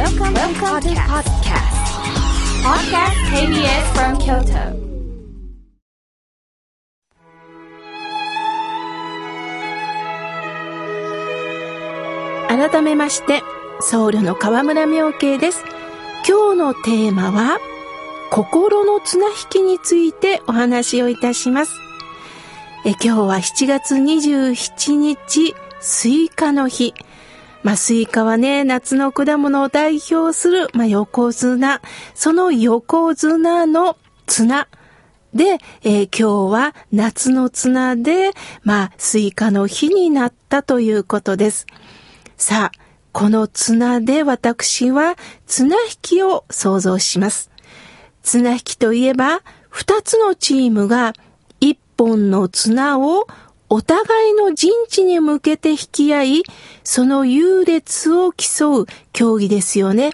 Welcome, Welcome to podcast. Podcast KBS from Kyoto. 改めまして、僧侶の河村明慶です。今日のテーマは、心の綱引きについてお話をいたします。え今日は7月27日、スイカの日。まあ、スイカはね、夏の果物を代表する、まあ、横綱。その横綱の綱。で、えー今日は夏の綱で、まあ、スイカの日になったということです。さあ、この綱で私は綱引きを想像します。綱引きといえば、二つのチームが一本の綱をお互いの陣地に向けて引き合い、その優劣を競う競技ですよね。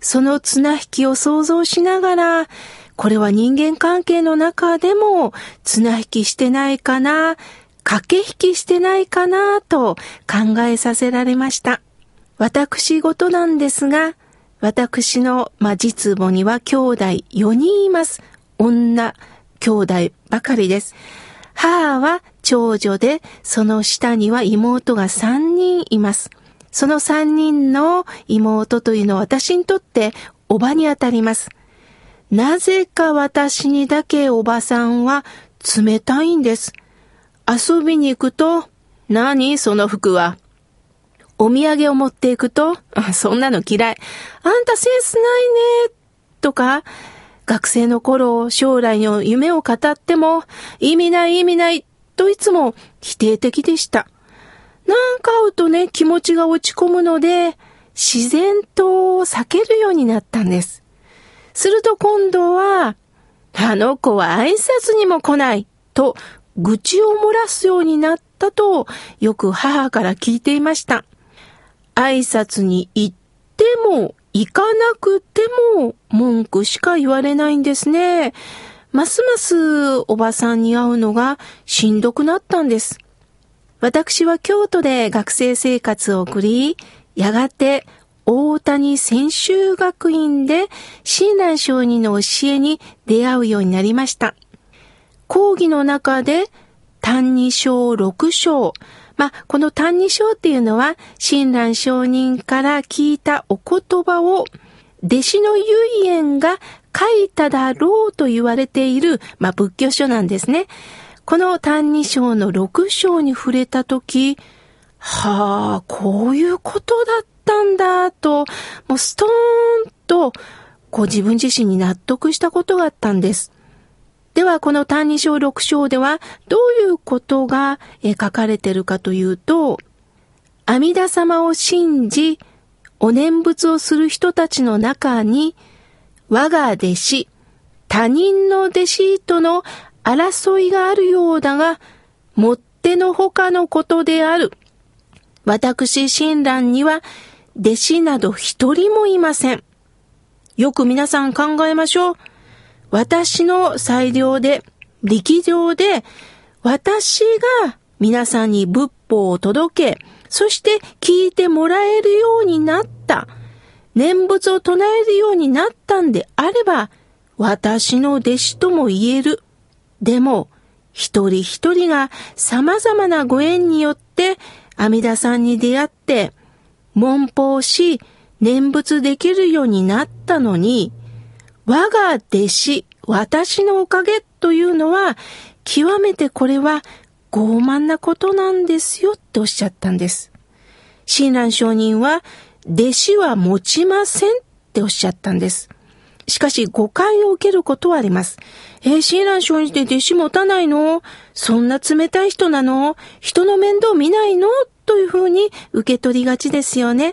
その綱引きを想像しながら、これは人間関係の中でも綱引きしてないかな、駆け引きしてないかなと考えさせられました。私事なんですが、私の、まあ、実母には兄弟4人います。女、兄弟ばかりです。母は長女で、その下には妹が3人います。その3人の妹というのは私にとっておばにあたります。なぜか私にだけおばさんは冷たいんです。遊びに行くと、何その服は。お土産を持っていくと、そんなの嫌い。あんたセンスないね。とか、学生の頃、将来の夢を語っても、意味ない意味ない。といつも否定的でした。なんか会うとね、気持ちが落ち込むので、自然と避けるようになったんです。すると今度は、あの子は挨拶にも来ない。と、愚痴を漏らすようになったと、よく母から聞いていました。挨拶に行っても、行かなくても、文句しか言われないんですね。ますますおばさんに会うのがしんどくなったんです。私は京都で学生生活を送り、やがて大谷専修学院で親鸞上人の教えに出会うようになりました。講義の中で、単二章六章。まあ、この単二章っていうのは、親鸞上人から聞いたお言葉を、弟子の唯円が書いただろうと言われている、まあ、仏教書なんですね。この単二章の六章に触れたとき、はあ、こういうことだったんだ、と、もうストーンと、こう自分自身に納得したことがあったんです。では、この単二章六章では、どういうことが書かれているかというと、阿弥陀様を信じ、お念仏をする人たちの中に、我が弟子、他人の弟子との争いがあるようだが、もってのほかのことである。私、親鸞には、弟子など一人もいません。よく皆さん考えましょう。私の裁量で、力量で、私が皆さんに仏法を届け、そして聞いてもらえるようになった。念仏を唱えるようになったんであれば、私の弟子とも言える。でも、一人一人が様々なご縁によって阿弥陀さんに出会って、文法し、念仏できるようになったのに、我が弟子、私のおかげというのは、極めてこれは傲慢なことなんですよっておっしゃったんです。親鸞上人は、弟子は持ちませんっておっしゃったんです。しかし誤解を受けることはあります。えー、親鸞上人って弟子持たないの？そんな冷たい人なの？人の面倒見ないの？というふうに受け取りがちですよね。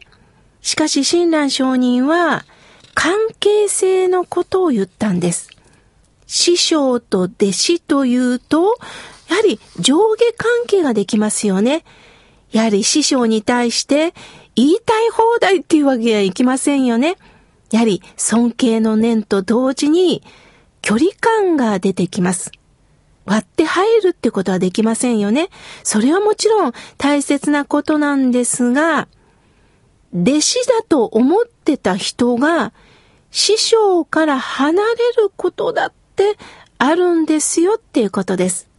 しかし親鸞上人は関係性のことを言ったんです。師匠と弟子というと、やはり上下関係ができますよね。やはり師匠に対して言いたい放題っていうわけにはいきませんよね。やはり尊敬の念と同時に距離感が出てきます。割って入るってことはできませんよね。それはもちろん大切なことなんですが、弟子だと思ってた人が師匠から離れることだってあるんですよっていうことです。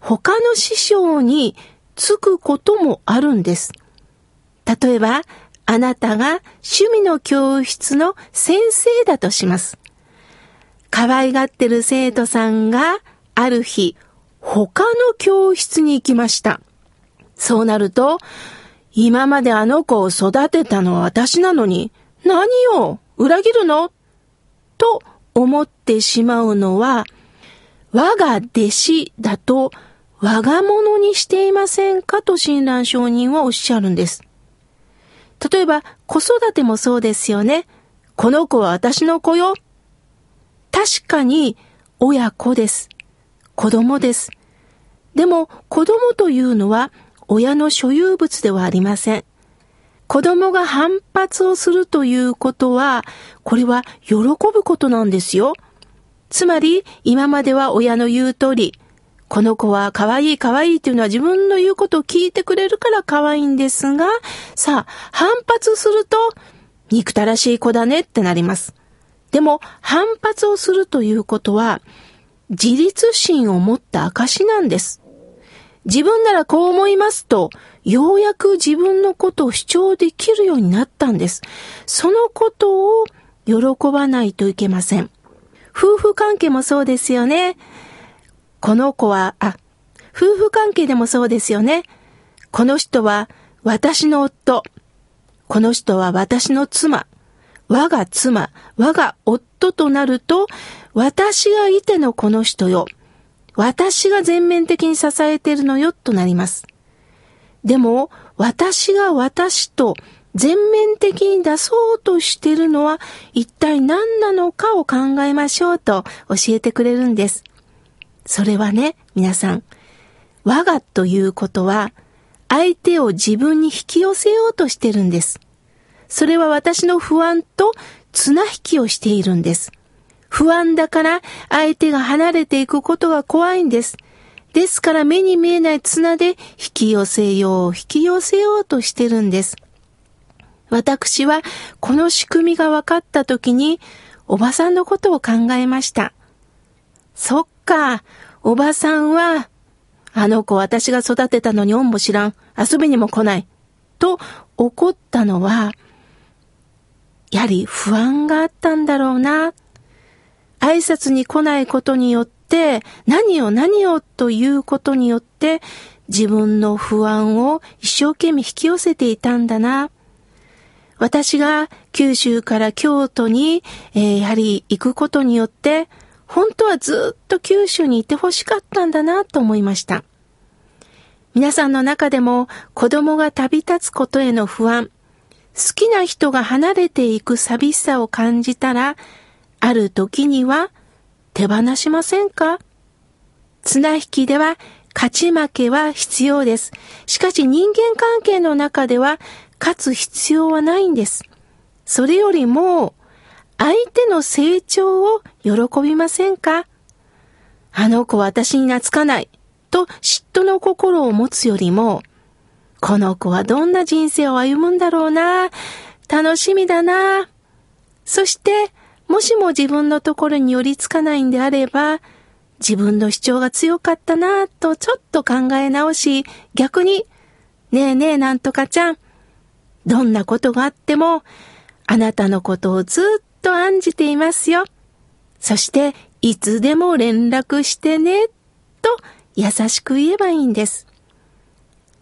他の師匠につくこともあるんです。例えば、あなたが趣味の教室の先生だとします。可愛がってる生徒さんがある日、他の教室に行きました。そうなると、今まであの子を育てたのは私なのに、何を裏切るの？と思ってしまうのは、我が弟子だと我が物にしていませんかと親鸞上人はおっしゃるんです。例えば、子育てもそうですよね。この子は私の子よ。確かに、親子です。子供です。でも、子供というのは、親の所有物ではありません。子供が反発をするということは、これは喜ぶことなんですよ。つまり、今までは親の言う通り、この子は可愛い可愛いっていうのは自分の言うことを聞いてくれるから可愛いんですが、さあ、反発すると、憎たらしい子だねってなります。でも、反発をするということは、自立心を持った証なんです。自分ならこう思いますと、ようやく自分のことを主張できるようになったんです。そのことを喜ばないといけません。夫婦関係もそうですよね。この子は、あ、夫婦関係でもそうですよね。この人は私の夫。この人は私の妻。我が妻、我が夫となると、私がいてのこの人よ。私が全面的に支えているのよとなります。でも、私が私と全面的に出そうとしてるのは一体何なのかを考えましょうと教えてくれるんです。それはね、皆さん、我がということは、相手を自分に引き寄せようとしてるんです。それは私の不安と綱引きをしているんです。不安だから相手が離れていくことが怖いんです。ですから目に見えない綱で引き寄せよう、引き寄せようとしてるんです。私はこの仕組みが分かった時におばさんのことを考えました。そっか、おばさんは、あの子私が育てたのに恩も知らん、遊びにも来ない、と怒ったのは、やはり不安があったんだろうな。挨拶に来ないことによって、何を何をということによって、自分の不安を一生懸命引き寄せていたんだな。私が九州から京都に、えー、やはり行くことによって、本当はずっと九州にいてほしかったんだなと思いました。皆さんの中でも子供が旅立つことへの不安、好きな人が離れていく寂しさを感じたら、ある時には手放しませんか？綱引きでは勝ち負けは必要です。しかし人間関係の中では勝つ必要はないんです。それよりも相手の成長を喜びませんか？あの子は私に懐かないと嫉妬の心を持つよりも、この子はどんな人生を歩むんだろうな、楽しみだな。そして、もしも自分のところに寄りつかないんであれば、自分の主張が強かったなぁとちょっと考え直し、逆に、ねえねえなんとかちゃん、どんなことがあっても、あなたのことをずっと案じていますよ。そして、いつでも連絡してね、と優しく言えばいいんです。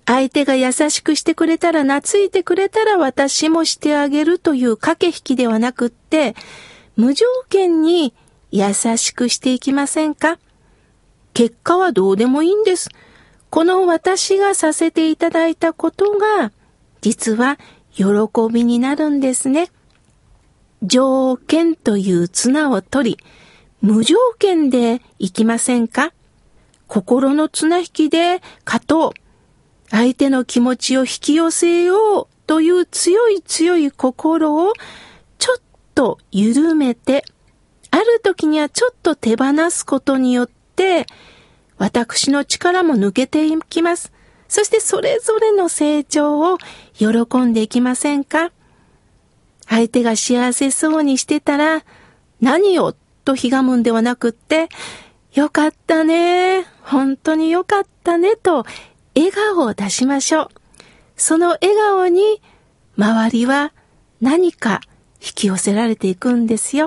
相手が優しくしてくれたら懐いてくれたら私もしてあげるという駆け引きではなくって、無条件に優しくしていきませんか？結果はどうでもいいんです。この私がさせていただいたことが、実は喜びになるんですね。条件という綱を取り、無条件でいきませんか？心の綱引きで勝とう。相手の気持ちを引き寄せようという強い強い心をと緩めて、ある時にはちょっと手放すことによって、私の力も抜けていきます。そしてそれぞれの成長を喜んでいきませんか？相手が幸せそうにしてたら、何よとひがむんではなくって、よかったね、本当によかったねと笑顔を出しましょう。その笑顔に周りは何か引き寄せられていくんですよ。